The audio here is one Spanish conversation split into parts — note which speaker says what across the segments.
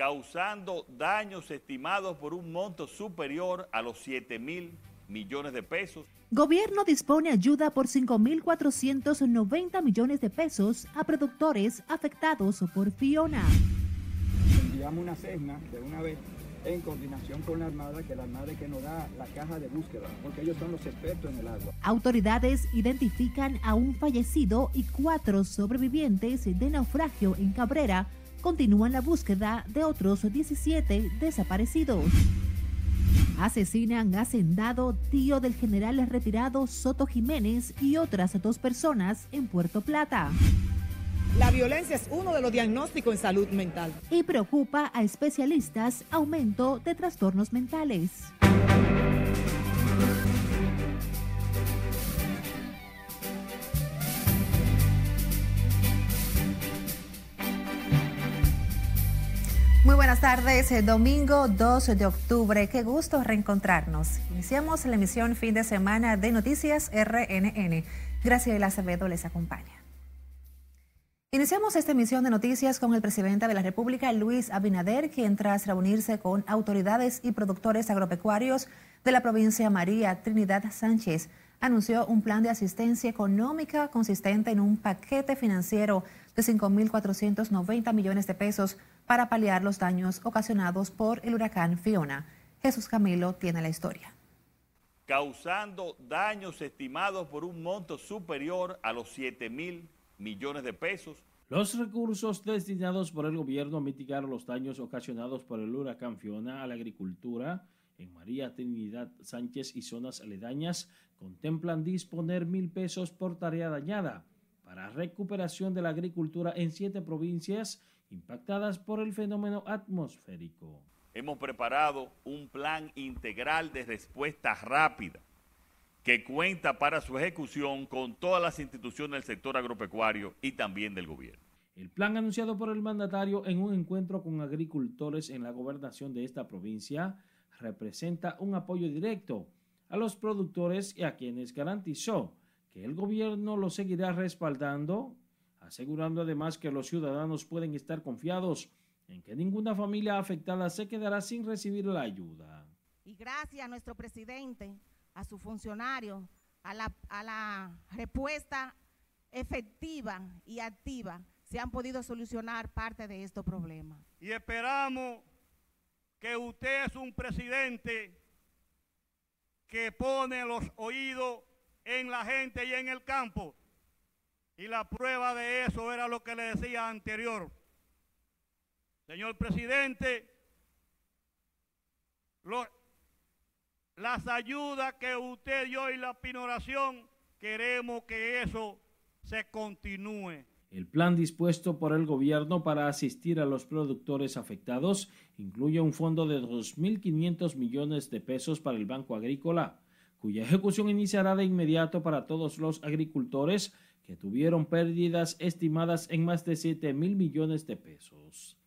Speaker 1: causando daños estimados por un monto superior a los 7 mil millones de pesos.
Speaker 2: Gobierno dispone ayuda por 5.490 millones de pesos a productores afectados por Fiona.
Speaker 3: Enviamos una cesna de una vez en coordinación con la Armada, que la Armada es que nos da la caja de búsqueda, porque ellos son los expertos en el agua.
Speaker 2: Autoridades identifican a un fallecido y cuatro sobrevivientes de naufragio en Cabrera. Continúan la búsqueda de otros 17 desaparecidos. Asesinan hacendado tío del general retirado Soto Jiménez y otras dos personas en Puerto Plata.
Speaker 4: La violencia es uno de los diagnósticos en salud mental.
Speaker 2: Y preocupa a especialistas aumento de trastornos mentales. Buenas tardes, eh, domingo 2 de octubre. Qué gusto reencontrarnos. Iniciamos la emisión fin de semana de Noticias RNN. Graciela Acevedo les acompaña. Iniciamos esta emisión de noticias con el presidente de la República, Luis Abinader, quien tras reunirse con autoridades y productores agropecuarios de la provincia María Trinidad Sánchez, anunció un plan de asistencia económica consistente en un paquete financiero de 5.490 millones de pesos para paliar los daños ocasionados por el huracán Fiona. Jesús Camilo tiene la historia.
Speaker 1: Causando daños estimados por un monto superior a los 7 mil millones de pesos.
Speaker 5: Los recursos destinados por el gobierno a mitigar los daños ocasionados por el huracán Fiona a la agricultura en María Trinidad Sánchez y zonas aledañas contemplan disponer mil pesos por tarea dañada para recuperación de la agricultura en siete provincias impactadas por el fenómeno atmosférico.
Speaker 1: Hemos preparado un plan integral de respuesta rápida que cuenta para su ejecución con todas las instituciones del sector agropecuario y también del gobierno.
Speaker 5: El plan anunciado por el mandatario en un encuentro con agricultores en la gobernación de esta provincia representa un apoyo directo a los productores y a quienes garantizó que el gobierno lo seguirá respaldando, asegurando además que los ciudadanos pueden estar confiados en que ninguna familia afectada se quedará sin recibir la ayuda.
Speaker 6: Y gracias a nuestro presidente a sus funcionarios, a la, a la respuesta efectiva y activa, se han podido solucionar parte de estos problemas.
Speaker 7: Y esperamos que usted es un presidente que pone los oídos en la gente y en el campo. Y la prueba de eso era lo que le decía anterior. Señor presidente, las ayudas que usted dio y la pinoración, queremos que eso se continúe.
Speaker 5: El plan dispuesto por el gobierno para asistir a los productores afectados incluye un fondo de 2.500 millones de pesos para el Banco Agrícola, cuya ejecución iniciará de inmediato para todos los agricultores que tuvieron pérdidas estimadas en más de 7 mil millones de pesos.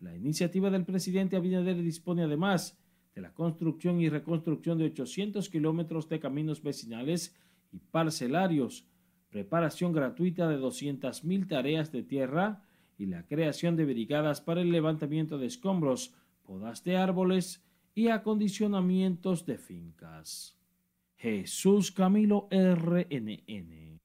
Speaker 5: La iniciativa del presidente Abinader dispone además de la construcción y reconstrucción de 800 kilómetros de caminos vecinales y parcelarios, preparación gratuita de 200.000 tareas de tierra y la creación de brigadas para el levantamiento de escombros, podas de árboles y acondicionamientos de fincas. Jesús Camilo RNN.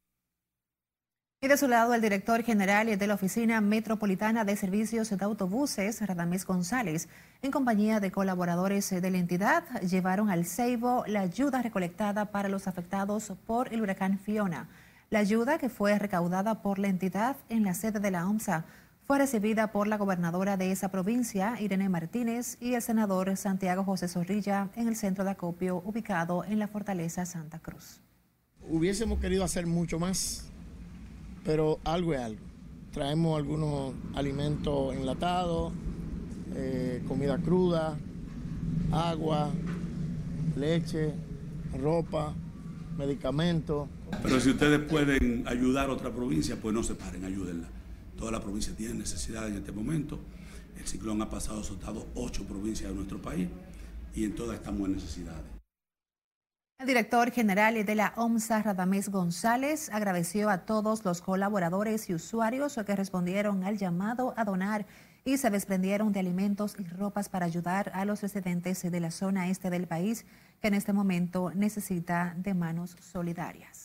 Speaker 2: Y de su lado, el director general de la Oficina Metropolitana de Servicios de Autobuses, Radamés González, en compañía de colaboradores de la entidad, llevaron al Ceibo la ayuda recolectada para los afectados por el huracán Fiona. La ayuda que fue recaudada por la entidad en la sede de la OMSA fue recibida por la gobernadora de esa provincia, Irene Martínez, y el senador Santiago José Zorrilla en el centro de acopio ubicado en la fortaleza Santa Cruz.
Speaker 8: Hubiésemos querido hacer mucho más pero algo es algo. Traemos algunos alimentos enlatados, eh, comida cruda, agua, leche, ropa, medicamentos.
Speaker 9: Pero si ustedes pueden ayudar a otra provincia, pues no se paren, ayúdenla. Toda la provincia tiene necesidad en este momento. El ciclón ha pasado azotado ocho provincias de nuestro país y en todas estamos en necesidades.
Speaker 2: El director general de la OMSA, Radamés González, agradeció a todos los colaboradores y usuarios que respondieron al llamado a donar y se desprendieron de alimentos y ropas para ayudar a los residentes de la zona este del país que en este momento necesita de manos solidarias.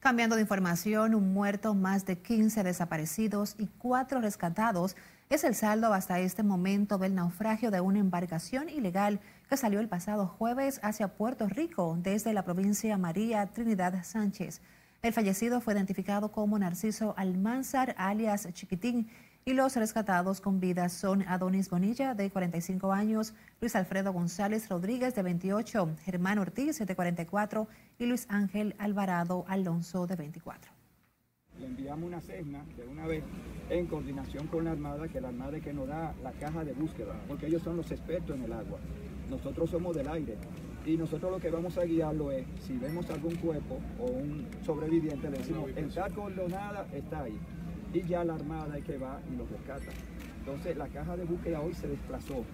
Speaker 2: Cambiando de información, un muerto, más de 15 desaparecidos y cuatro rescatados es el saldo hasta este momento del naufragio de una embarcación ilegal que salió el pasado jueves hacia Puerto Rico desde la provincia María Trinidad Sánchez. El fallecido fue identificado como Narciso Almanzar, alias Chiquitín, y los rescatados con vida son Adonis Bonilla, de 45 años, Luis Alfredo González Rodríguez, de 28, Germán Ortiz, de 44, y Luis Ángel Alvarado Alonso, de 24
Speaker 3: le enviamos una Cessna de una vez en coordinación con la Armada, que la Armada es que nos da la caja de búsqueda, porque ellos son los expertos en el agua. Nosotros somos del aire y nosotros lo que vamos a guiarlo es, si vemos algún cuerpo o un sobreviviente, le decimos, el saco nada está ahí. Y ya la Armada es que va y lo rescata. Entonces la caja de búsqueda hoy se desplazó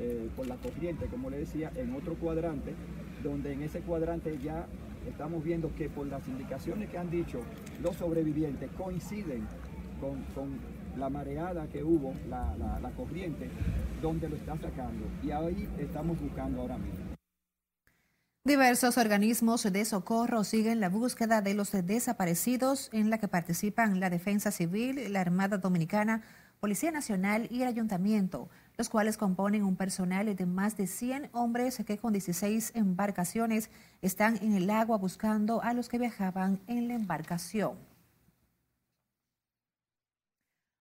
Speaker 3: eh, por la corriente, como le decía, en otro cuadrante, donde en ese cuadrante ya estamos viendo que por las indicaciones que han dicho los sobrevivientes coinciden con, la mareada que hubo, la, la corriente, donde lo está sacando. Y ahí estamos buscando ahora mismo.
Speaker 2: Diversos organismos de socorro siguen la búsqueda de los desaparecidos en la que participan la Defensa Civil, la Armada Dominicana, Policía Nacional y el Ayuntamiento los cuales componen un personal de más de 100 hombres que con 16 embarcaciones están en el agua buscando a los que viajaban en la embarcación.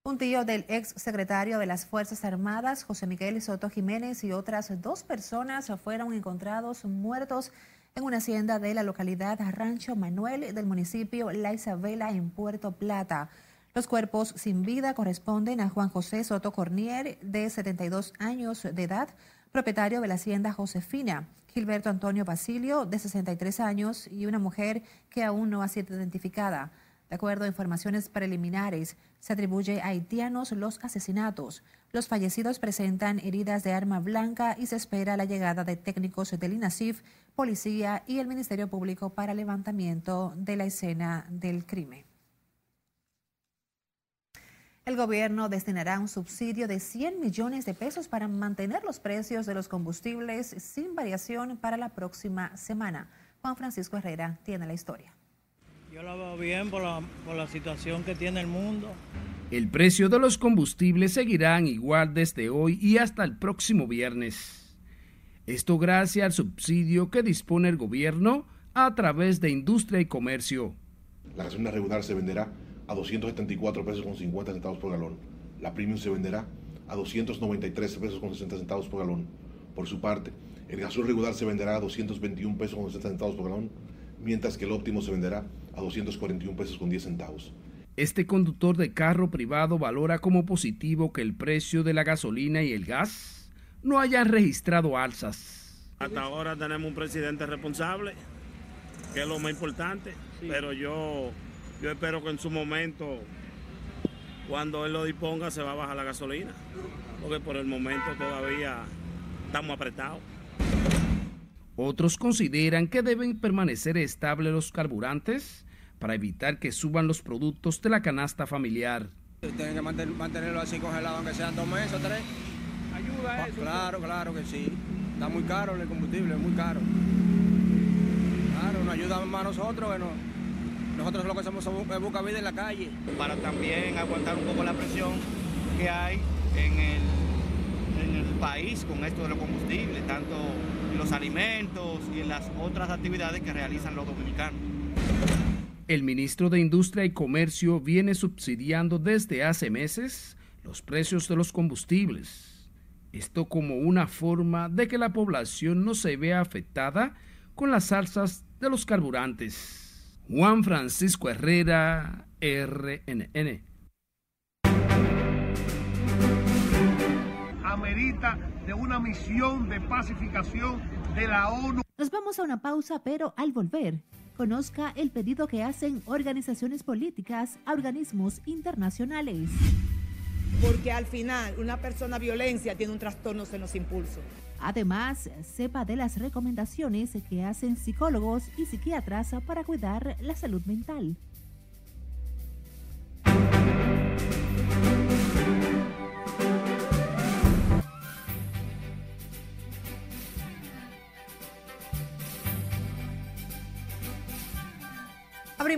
Speaker 2: Un tío del ex secretario de las Fuerzas Armadas, José Miguel Soto Jiménez, y otras dos personas fueron encontrados muertos en una hacienda de la localidad Rancho Manuel del municipio La Isabela en Puerto Plata. Los cuerpos sin vida corresponden a Juan José Soto Cornier, de 72 años de edad, propietario de la hacienda Josefina, Gilberto Antonio Basilio, de 63 años, y una mujer que aún no ha sido identificada. De acuerdo a informaciones preliminares, se atribuye a haitianos los asesinatos. Los fallecidos presentan heridas de arma blanca y se espera la llegada de técnicos del INASIF, policía y el Ministerio Público para levantamiento de la escena del crimen. El gobierno destinará un subsidio de 100 millones de pesos para mantener los precios de los combustibles sin variación para la próxima semana. Juan Francisco Herrera tiene la historia.
Speaker 10: Yo lo veo bien por la, por la situación que tiene el mundo.
Speaker 11: El precio de los combustibles seguirán igual desde hoy y hasta el próximo viernes. Esto gracias al subsidio que dispone el gobierno a través de Industria y Comercio.
Speaker 12: La gasolina regular se venderá a 274 pesos con 50 centavos por galón. La premium se venderá a 293 pesos con 60 centavos por galón. Por su parte, el gasol regular se venderá a 221 pesos con 60 centavos por galón, mientras que el óptimo se venderá a 241 pesos con 10 centavos.
Speaker 11: Este conductor de carro privado valora como positivo que el precio de la gasolina y el gas no hayan registrado alzas.
Speaker 13: Hasta ahora tenemos un presidente responsable, que es lo más importante, pero yo yo espero que en su momento, cuando él lo disponga, se va a bajar la gasolina, porque por el momento todavía estamos apretados.
Speaker 11: Otros consideran que deben permanecer estables los carburantes para evitar que suban los productos de la canasta familiar.
Speaker 14: Tienen que mantenerlo así congelado, aunque sean dos meses o tres.
Speaker 15: ¿Ayuda eso?
Speaker 14: Claro, claro que sí. Está muy caro el combustible, muy caro. Claro, nos ayuda más a nosotros, bueno nosotros lo que hacemos es buscar vida en la calle.
Speaker 16: Para también aguantar un poco la presión que hay en el país con esto de los combustibles, tanto los alimentos y las otras actividades que realizan los dominicanos.
Speaker 11: El ministro de Industria y Comercio viene subsidiando desde hace meses los precios de los combustibles. Esto como una forma de que la población no se vea afectada con las alzas de los carburantes. Juan Francisco Herrera, RNN.
Speaker 15: Amerita de una misión de pacificación de la ONU.
Speaker 2: Nos vamos a una pausa, pero al volver, conozca el pedido que hacen organizaciones políticas a organismos internacionales.
Speaker 4: Porque al final una persona violencia tiene un trastorno en los impulsos.
Speaker 2: Además, sepa de las recomendaciones que hacen psicólogos y psiquiatras para cuidar la salud mental.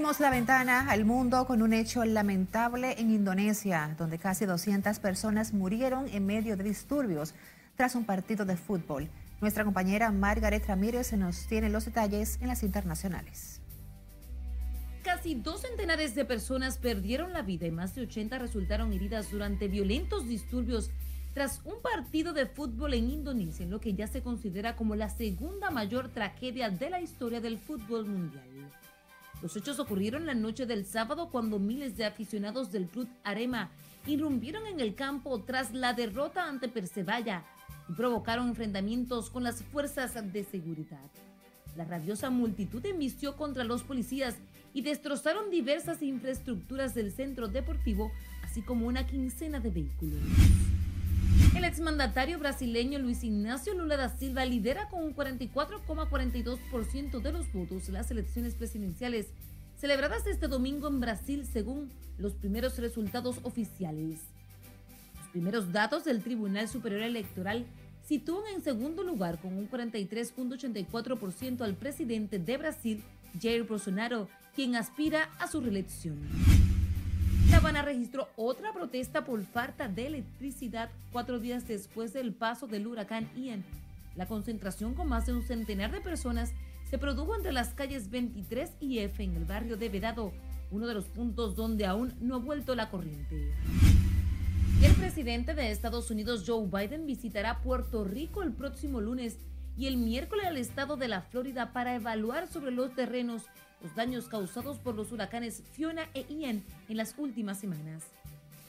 Speaker 2: La ventana al mundo con un hecho lamentable en Indonesia, donde casi 200 personas murieron en medio de disturbios tras un partido de fútbol. Nuestra compañera Margaret Ramírez nos tiene los detalles en las internacionales.
Speaker 17: Casi dos centenares de personas perdieron la vida y más de 80 resultaron heridas durante violentos disturbios tras un partido de fútbol en Indonesia, en lo que ya se considera como la segunda mayor tragedia de la historia del fútbol mundial. Los hechos ocurrieron la noche del sábado cuando miles de aficionados del club Arema irrumpieron en el campo tras la derrota ante Persevalla y provocaron enfrentamientos con las fuerzas de seguridad. La rabiosa multitud embistió contra los policías y destrozaron diversas infraestructuras del centro deportivo, así como una quincena de vehículos. El exmandatario brasileño Luis Ignacio Lula da Silva lidera con un 44,42% de los votos las elecciones presidenciales celebradas este domingo en Brasil según los primeros resultados oficiales. Los primeros datos del Tribunal Superior Electoral sitúan en segundo lugar con un 43.84% al presidente de Brasil, Jair Bolsonaro, quien aspira a su reelección. La Habana registró otra protesta por falta de electricidad cuatro días después del paso del huracán Ian. La concentración con más de un centenar de personas se produjo entre las calles 23 y F en el barrio de Vedado, uno de los puntos donde aún no ha vuelto la corriente. El presidente de Estados Unidos, Joe Biden, visitará Puerto Rico el próximo lunes y el miércoles al estado de la Florida para evaluar sobre los terrenos los daños causados por los huracanes Fiona e Ian en las últimas semanas.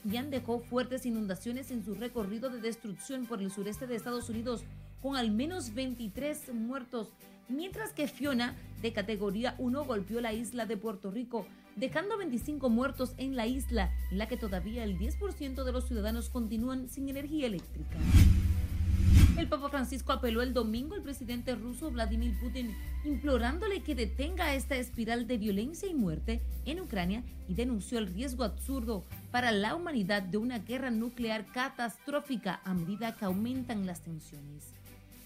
Speaker 17: Ian dejó fuertes inundaciones en su recorrido de destrucción por el sureste de Estados Unidos, con al menos 23 muertos, mientras que Fiona, de categoría 1, golpeó la isla de Puerto Rico, dejando 25 muertos en la isla, en la que todavía el 10% de los ciudadanos continúan sin energía eléctrica. El Papa Francisco apeló el domingo al presidente ruso Vladimir Putin, implorándole que detenga esta espiral de violencia y muerte en Ucrania y denunció el riesgo absurdo para la humanidad de una guerra nuclear catastrófica a medida que aumentan las tensiones.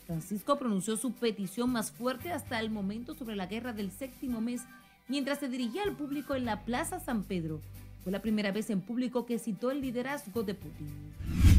Speaker 17: Francisco pronunció su petición más fuerte hasta el momento sobre la guerra del séptimo mes mientras se dirigía al público en la Plaza San Pedro. Fue la primera vez en público que citó el liderazgo de Putin.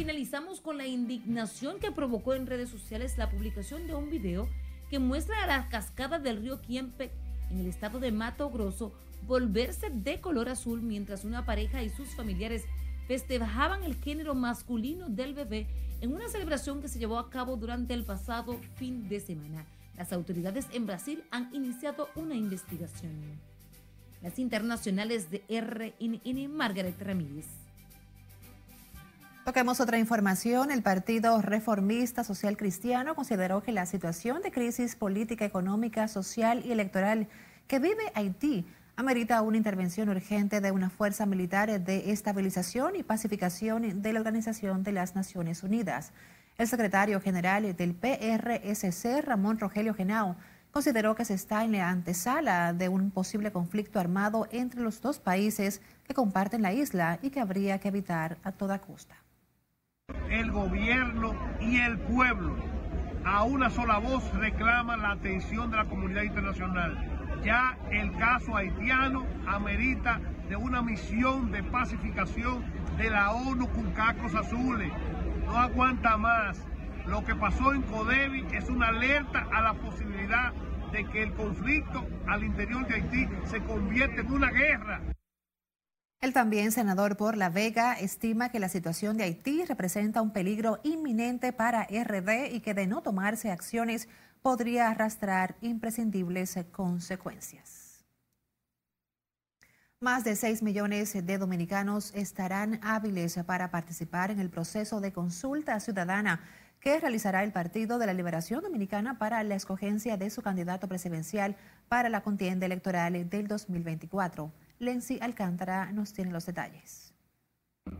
Speaker 17: Finalizamos con la indignación que provocó en redes sociales la publicación de un video que muestra a la cascada del río Quiempe en el estado de Mato Grosso volverse de color azul mientras una pareja y sus familiares festejaban el género masculino del bebé en una celebración que se llevó a cabo durante el pasado fin de semana. Las autoridades en Brasil han iniciado una investigación. Las internacionales de RNN, Margaret Ramírez.
Speaker 2: Toquemos otra información. El Partido Reformista Social Cristiano consideró que la situación de crisis política, económica, social y electoral que vive Haití amerita una intervención urgente de una fuerza militar de estabilización y pacificación de la Organización de las Naciones Unidas. El secretario general del PRSC, Ramón Rogelio Genao, consideró que se está en la antesala de un posible conflicto armado entre los dos países que comparten la isla y que habría que evitar a toda costa.
Speaker 15: El gobierno y el pueblo a una sola voz reclaman la atención de la comunidad internacional. Ya el caso haitiano amerita de una misión de pacificación de la ONU con cacos azules no aguanta más. Lo que pasó en Codevi es una alerta a la posibilidad de que el conflicto al interior de Haití se convierta en una guerra.
Speaker 2: El también senador por La Vega estima que la situación de Haití representa un peligro inminente para RD y que de no tomarse acciones podría arrastrar imprescindibles consecuencias. Más de 6 millones de dominicanos estarán hábiles para participar en el proceso de consulta ciudadana que realizará el Partido de la Liberación Dominicana para la escogencia de su candidato presidencial para la contienda electoral del 2024. Lenzi Alcántara nos tiene los detalles.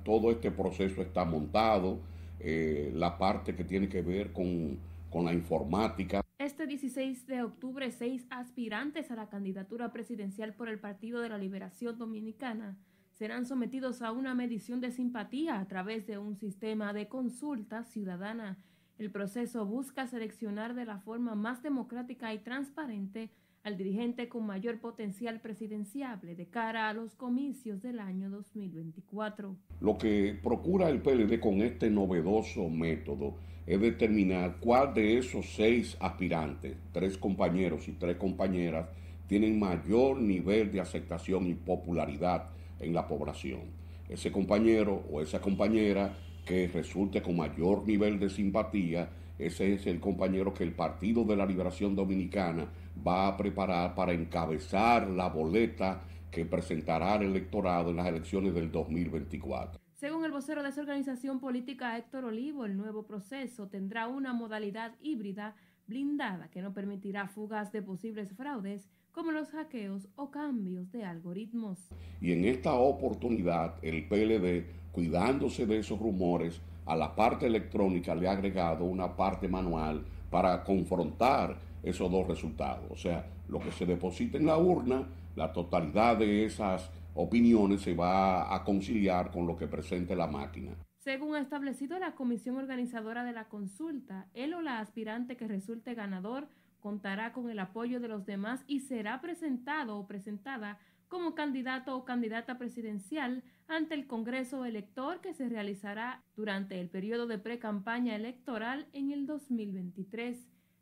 Speaker 18: Todo este proceso está montado, eh, la parte que tiene que ver con, con la informática.
Speaker 19: Este 16 de octubre, seis aspirantes a la candidatura presidencial por el Partido de la Liberación Dominicana serán sometidos a una medición de simpatía a través de un sistema de consulta ciudadana. El proceso busca seleccionar de la forma más democrática y transparente al dirigente con mayor potencial presidenciable de cara a los comicios del año 2024.
Speaker 18: Lo que procura el PLD con este novedoso método es determinar cuál de esos seis aspirantes, tres compañeros y tres compañeras, tienen mayor nivel de aceptación y popularidad en la población. Ese compañero o esa compañera que resulte con mayor nivel de simpatía, ese es el compañero que el Partido de la Liberación Dominicana va a preparar para encabezar la boleta que presentará el electorado en las elecciones del 2024.
Speaker 19: Según el vocero de esa organización política Héctor Olivo, el nuevo proceso tendrá una modalidad híbrida blindada que no permitirá fugas de posibles fraudes como los hackeos o cambios de algoritmos.
Speaker 18: Y en esta oportunidad el PLD, cuidándose de esos rumores, a la parte electrónica le ha agregado una parte manual para confrontar esos dos resultados. O sea, lo que se deposita en la urna, la totalidad de esas opiniones se va a conciliar con lo que presente la máquina.
Speaker 19: Según ha establecido la comisión organizadora de la consulta, él o la aspirante que resulte ganador contará con el apoyo de los demás y será presentado o presentada como candidato o candidata presidencial ante el Congreso elector que se realizará durante el periodo de pre-campaña electoral en el 2023.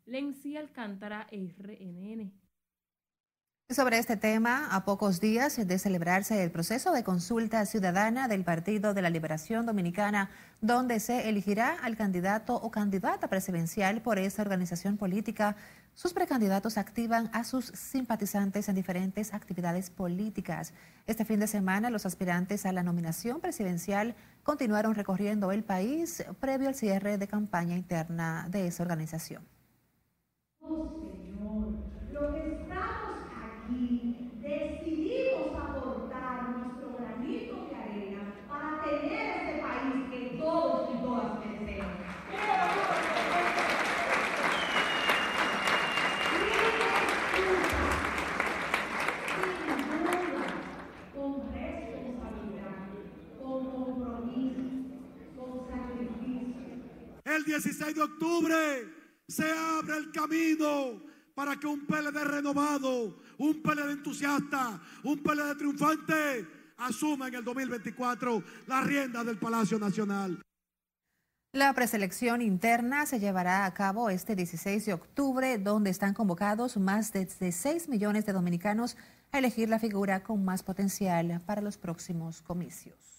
Speaker 19: Lenci Alcántara, RNN.
Speaker 2: Sobre este tema, a pocos días de celebrarse el proceso de consulta ciudadana del Partido de la Liberación Dominicana, donde se elegirá al candidato o candidata presidencial por esta organización política, sus precandidatos activan a sus simpatizantes en diferentes actividades políticas. Este fin de semana, los aspirantes a la nominación presidencial continuaron recorriendo el país previo al cierre de campaña interna de esa organización.
Speaker 20: decidimos aportar nuestro granito de arena para tener este país que todos y todas merecemos. con responsabilidad, con compromiso, con sacrificio.
Speaker 21: El 16 de octubre se abre el camino para que un PLD renovado, un PLD entusiasta, un PLD triunfante asuma en el 2024 la rienda del Palacio Nacional.
Speaker 2: La preselección interna se llevará a cabo este 16 de octubre, donde están convocados más de 6 millones de dominicanos a elegir la figura con más potencial para los próximos comicios.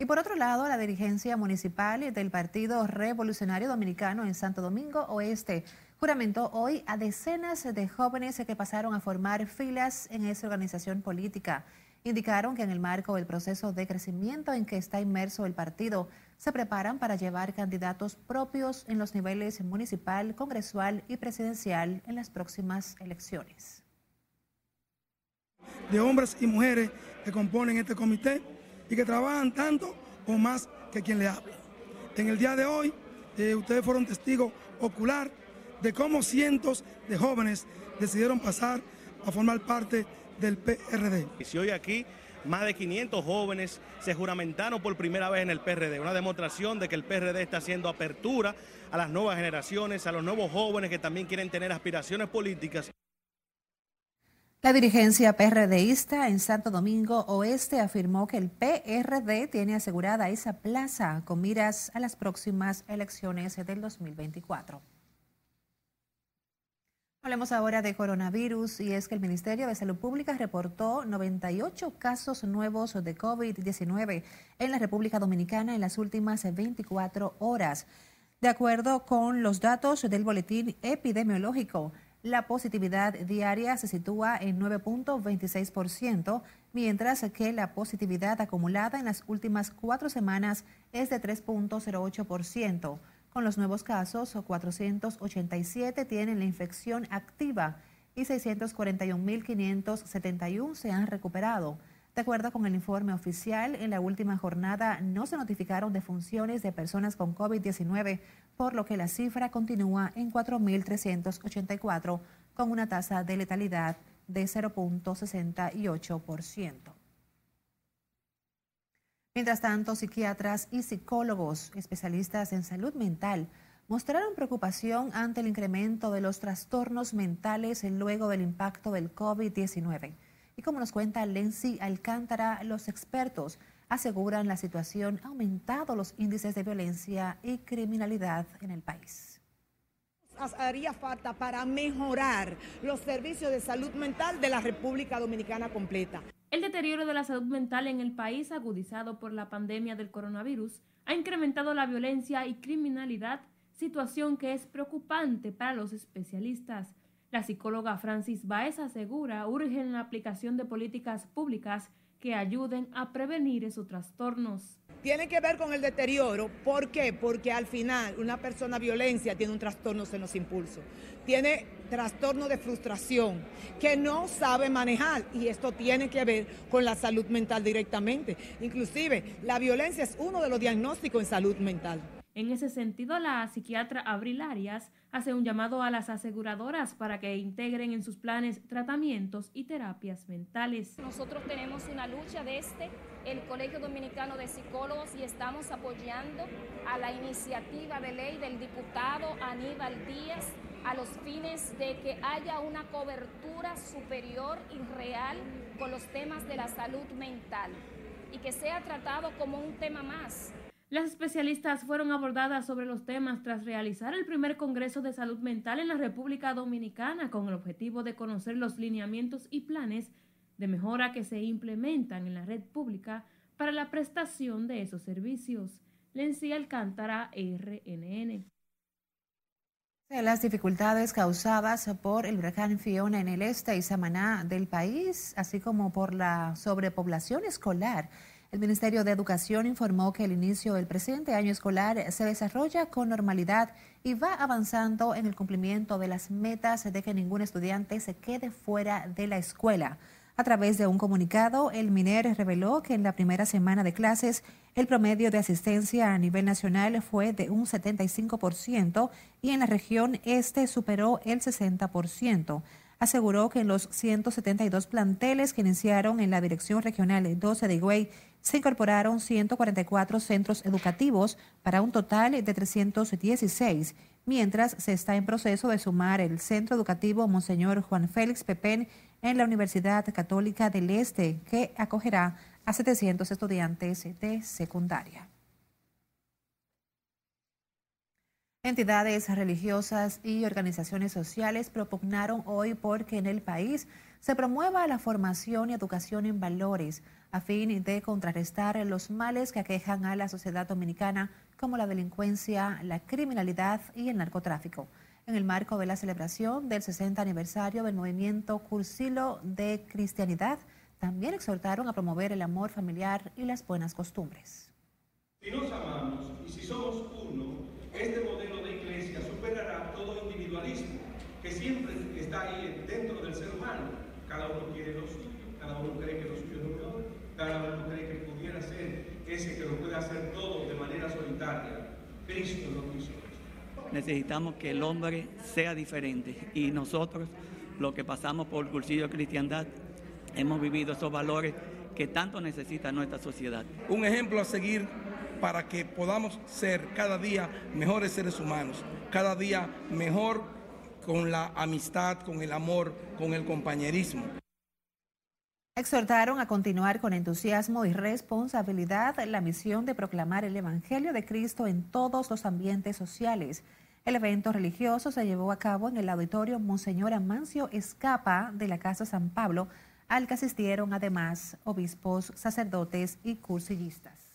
Speaker 2: Y por otro lado, la dirigencia municipal del Partido Revolucionario Dominicano en Santo Domingo Oeste juramentó hoy a decenas de jóvenes que pasaron a formar filas en esa organización política. Indicaron que en el marco del proceso de crecimiento en que está inmerso el partido, se preparan para llevar candidatos propios en los niveles municipal, congresual y presidencial en las próximas elecciones.
Speaker 22: De hombres y mujeres que componen este comité y que trabajan tanto o más que quien le habla. En el día de hoy, eh, ustedes fueron testigos ocular de cómo cientos de jóvenes decidieron pasar a formar parte del PRD.
Speaker 23: Y si hoy aquí más de 500 jóvenes se juramentaron por primera vez en el PRD, una demostración de que el PRD está haciendo apertura a las nuevas generaciones, a los nuevos jóvenes que también quieren tener aspiraciones políticas.
Speaker 2: La dirigencia PRDista en Santo Domingo Oeste afirmó que el PRD tiene asegurada esa plaza con miras a las próximas elecciones del 2024. Hablemos ahora de coronavirus y es que el Ministerio de Salud Pública reportó 98 casos nuevos de COVID-19 en la República Dominicana en las últimas 24 horas. De acuerdo con los datos del boletín epidemiológico, la positividad diaria se sitúa en 9.26%, mientras que la positividad acumulada en las últimas cuatro semanas es de 3.08%. Con los nuevos casos, 487 tienen la infección activa y 641.571 se han recuperado. De acuerdo con el informe oficial, en la última jornada no se notificaron defunciones de personas con COVID-19, por lo que la cifra continúa en 4.384, con una tasa de letalidad de 0.68%. Mientras tanto, psiquiatras y psicólogos especialistas en salud mental mostraron preocupación ante el incremento de los trastornos mentales luego del impacto del COVID-19. Y como nos cuenta Lenzi Alcántara, los expertos aseguran la situación ha aumentado los índices de violencia y criminalidad en el país.
Speaker 4: Haría falta para mejorar los servicios de salud mental de la República Dominicana completa.
Speaker 19: El deterioro de la salud mental en el país, agudizado por la pandemia del coronavirus, ha incrementado la violencia y criminalidad, situación que es preocupante para los especialistas. La psicóloga Francis Baez asegura urge la aplicación de políticas públicas que ayuden a prevenir esos trastornos.
Speaker 4: Tiene que ver con el deterioro. ¿Por qué? Porque al final una persona violencia tiene un trastorno en los impulsos. Tiene trastorno de frustración que no sabe manejar y esto tiene que ver con la salud mental directamente. Inclusive la violencia es uno de los diagnósticos en salud mental.
Speaker 19: En ese sentido, la psiquiatra Abril Arias hace un llamado a las aseguradoras para que integren en sus planes tratamientos y terapias mentales.
Speaker 24: Nosotros tenemos una lucha desde el Colegio Dominicano de Psicólogos y estamos apoyando a la iniciativa de ley del diputado Aníbal Díaz a los fines de que haya una cobertura superior y real con los temas de la salud mental y que sea tratado como un tema más
Speaker 19: las especialistas fueron abordadas sobre los temas tras realizar el primer Congreso de Salud Mental en la República Dominicana con el objetivo de conocer los lineamientos y planes de mejora que se implementan en la red pública para la prestación de esos servicios. Lencia Alcántara, RNN.
Speaker 2: Las dificultades causadas por el huracán Fiona en el este y Samaná del país, así como por la sobrepoblación escolar el Ministerio de Educación informó que el inicio del presente año escolar se desarrolla con normalidad y va avanzando en el cumplimiento de las metas de que ningún estudiante se quede fuera de la escuela. A través de un comunicado, el MINER reveló que en la primera semana de clases el promedio de asistencia a nivel nacional fue de un 75% y en la región este superó el 60% aseguró que en los 172 planteles que iniciaron en la Dirección Regional 12 de Higüey se incorporaron 144 centros educativos para un total de 316, mientras se está en proceso de sumar el Centro Educativo Monseñor Juan Félix Pepén en la Universidad Católica del Este, que acogerá a 700 estudiantes de secundaria. Entidades religiosas y organizaciones sociales propugnaron hoy porque en el país se promueva la formación y educación en valores a fin de contrarrestar los males que aquejan a la sociedad dominicana como la delincuencia, la criminalidad y el narcotráfico. En el marco de la celebración del 60 aniversario del movimiento Cursilo de Cristianidad, también exhortaron a promover el amor familiar y las buenas costumbres.
Speaker 25: Si nos amamos y si somos uno, este modelo de iglesia superará todo individualismo que siempre está ahí dentro del ser humano. Cada uno quiere lo suyo, cada uno cree que lo suyo es lo mejor, cada uno cree que pudiera ser ese que lo puede hacer todo de manera solitaria. Cristo lo quiso.
Speaker 26: Necesitamos que el hombre sea diferente y nosotros, los que pasamos por el cursillo de cristiandad, hemos vivido esos valores que tanto necesita nuestra sociedad.
Speaker 27: Un ejemplo a seguir para que podamos ser cada día mejores seres humanos, cada día mejor con la amistad, con el amor, con el compañerismo.
Speaker 2: Exhortaron a continuar con entusiasmo y responsabilidad la misión de proclamar el Evangelio de Cristo en todos los ambientes sociales. El evento religioso se llevó a cabo en el auditorio Monseñor Amancio Escapa de la Casa San Pablo, al que asistieron además obispos, sacerdotes y cursillistas.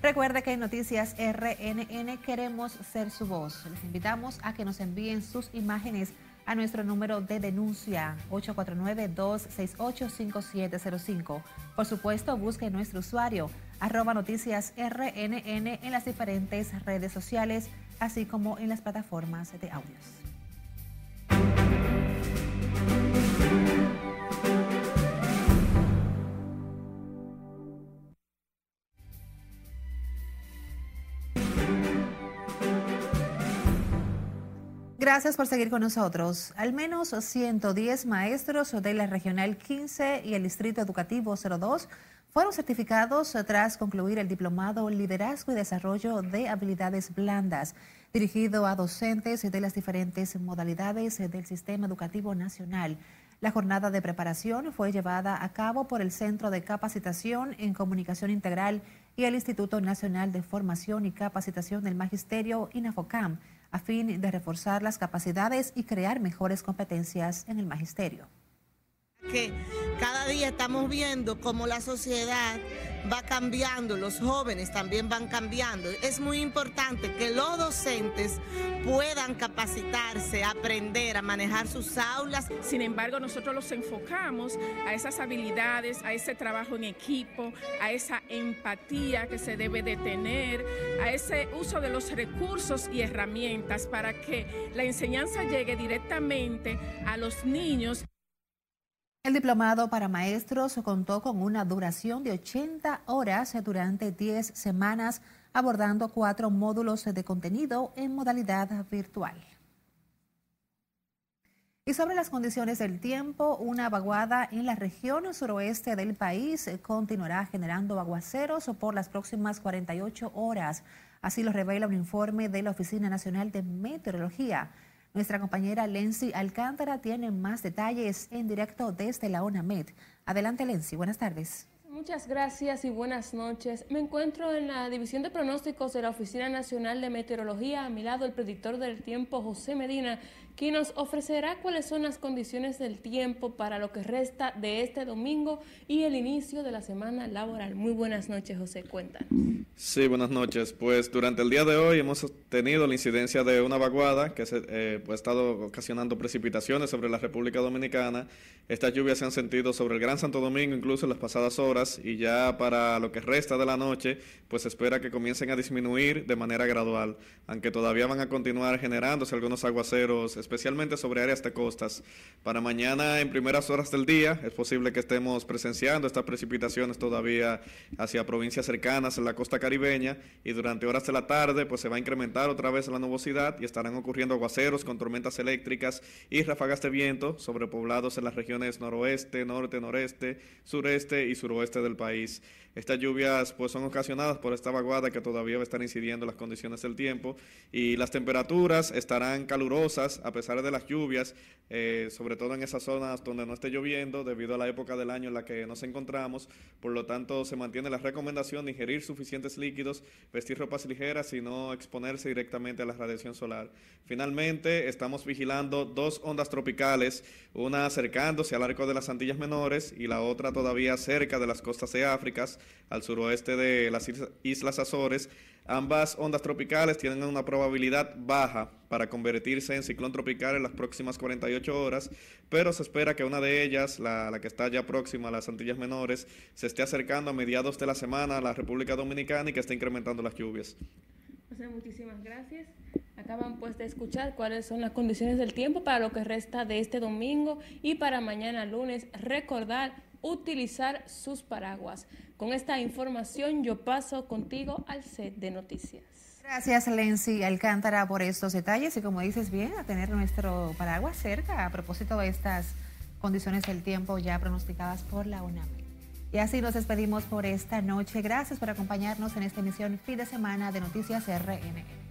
Speaker 2: Recuerde que en Noticias RNN queremos ser su voz. Les invitamos a que nos envíen sus imágenes a nuestro número de denuncia 849-268-5705. Por supuesto, busque nuestro usuario arroba noticias RNN en las diferentes redes sociales, así como en las plataformas de audios. Gracias por seguir con nosotros. Al menos 110 maestros de la Regional 15 y el Distrito Educativo 02 fueron certificados tras concluir el diplomado Liderazgo y Desarrollo de Habilidades Blandas, dirigido a docentes de las diferentes modalidades del Sistema Educativo Nacional. La jornada de preparación fue llevada a cabo por el Centro de Capacitación en Comunicación Integral y el Instituto Nacional de Formación y Capacitación del Magisterio, INAFOCAM, a fin de reforzar las capacidades y crear mejores competencias en el magisterio
Speaker 28: que cada día estamos viendo cómo la sociedad va cambiando, los jóvenes también van cambiando. Es muy importante que los docentes puedan capacitarse, aprender a manejar sus aulas.
Speaker 29: Sin embargo, nosotros los enfocamos a esas habilidades, a ese trabajo en equipo, a esa empatía que se debe de tener, a ese uso de los recursos y herramientas para que la enseñanza llegue directamente a los niños.
Speaker 2: El diplomado para maestros contó con una duración de 80 horas durante 10 semanas, abordando cuatro módulos de contenido en modalidad virtual. Y sobre las condiciones del tiempo, una vaguada en la región suroeste del país continuará generando aguaceros por las próximas 48 horas. Así lo revela un informe de la Oficina Nacional de Meteorología. Nuestra compañera Lenzi Alcántara tiene más detalles en directo desde la ONAMED. Adelante, Lenzi. Buenas tardes.
Speaker 19: Muchas gracias y buenas noches. Me encuentro en la División de Pronósticos de la Oficina Nacional de Meteorología. A mi lado el predictor del tiempo, José Medina, quien nos ofrecerá cuáles son las condiciones del tiempo para lo que resta de este domingo y el inicio de la semana laboral. Muy buenas noches, José. Cuéntanos.
Speaker 30: Sí, buenas noches. Pues durante el día de hoy hemos tenido la incidencia de una vaguada que se, eh, pues, ha estado ocasionando precipitaciones sobre la República Dominicana. Estas lluvias se han sentido sobre el Gran Santo Domingo incluso en las pasadas horas y ya para lo que resta de la noche, pues se espera que comiencen a disminuir de manera gradual, aunque todavía van a continuar generándose algunos aguaceros especialmente sobre áreas de costas. Para mañana, en primeras horas del día, es posible que estemos presenciando estas precipitaciones todavía hacia provincias cercanas en la costa caribeña y durante horas de la tarde, pues se va a incrementar otra vez la nubosidad y estarán ocurriendo aguaceros con tormentas eléctricas y ráfagas de viento sobre poblados en las regiones noroeste, norte, noreste, sureste y suroeste del país. Estas lluvias pues son ocasionadas por esta vaguada que todavía va a estar incidiendo en las condiciones del tiempo y las temperaturas estarán calurosas a de las lluvias, eh, sobre todo en esas zonas donde no esté lloviendo debido a la época del año en la que nos encontramos. Por lo tanto, se mantiene la recomendación de ingerir suficientes líquidos, vestir ropas ligeras y no exponerse directamente a la radiación solar. Finalmente, estamos vigilando dos ondas tropicales, una acercándose al arco de las Antillas Menores y la otra todavía cerca de las costas de África al suroeste de las Islas Azores. Ambas ondas tropicales tienen una probabilidad baja para convertirse en ciclón tropical en las próximas 48 horas, pero se espera que una de ellas, la, que está ya próxima a las Antillas Menores, se esté acercando a mediados de la semana a la República Dominicana y que esté incrementando las lluvias.
Speaker 19: muchísimas gracias. Acaban pues de escuchar cuáles son las condiciones del tiempo para lo que resta de este domingo y para mañana lunes. Recordar utilizar sus paraguas. Con esta información yo paso contigo al set de noticias.
Speaker 2: Gracias, Lenzi Alcántara, por estos detalles y como dices bien, a tener nuestro paraguas cerca a propósito de estas condiciones del tiempo ya pronosticadas por la UNAM. Y así nos despedimos por esta noche. Gracias por acompañarnos en esta emisión fin de semana de Noticias RNN.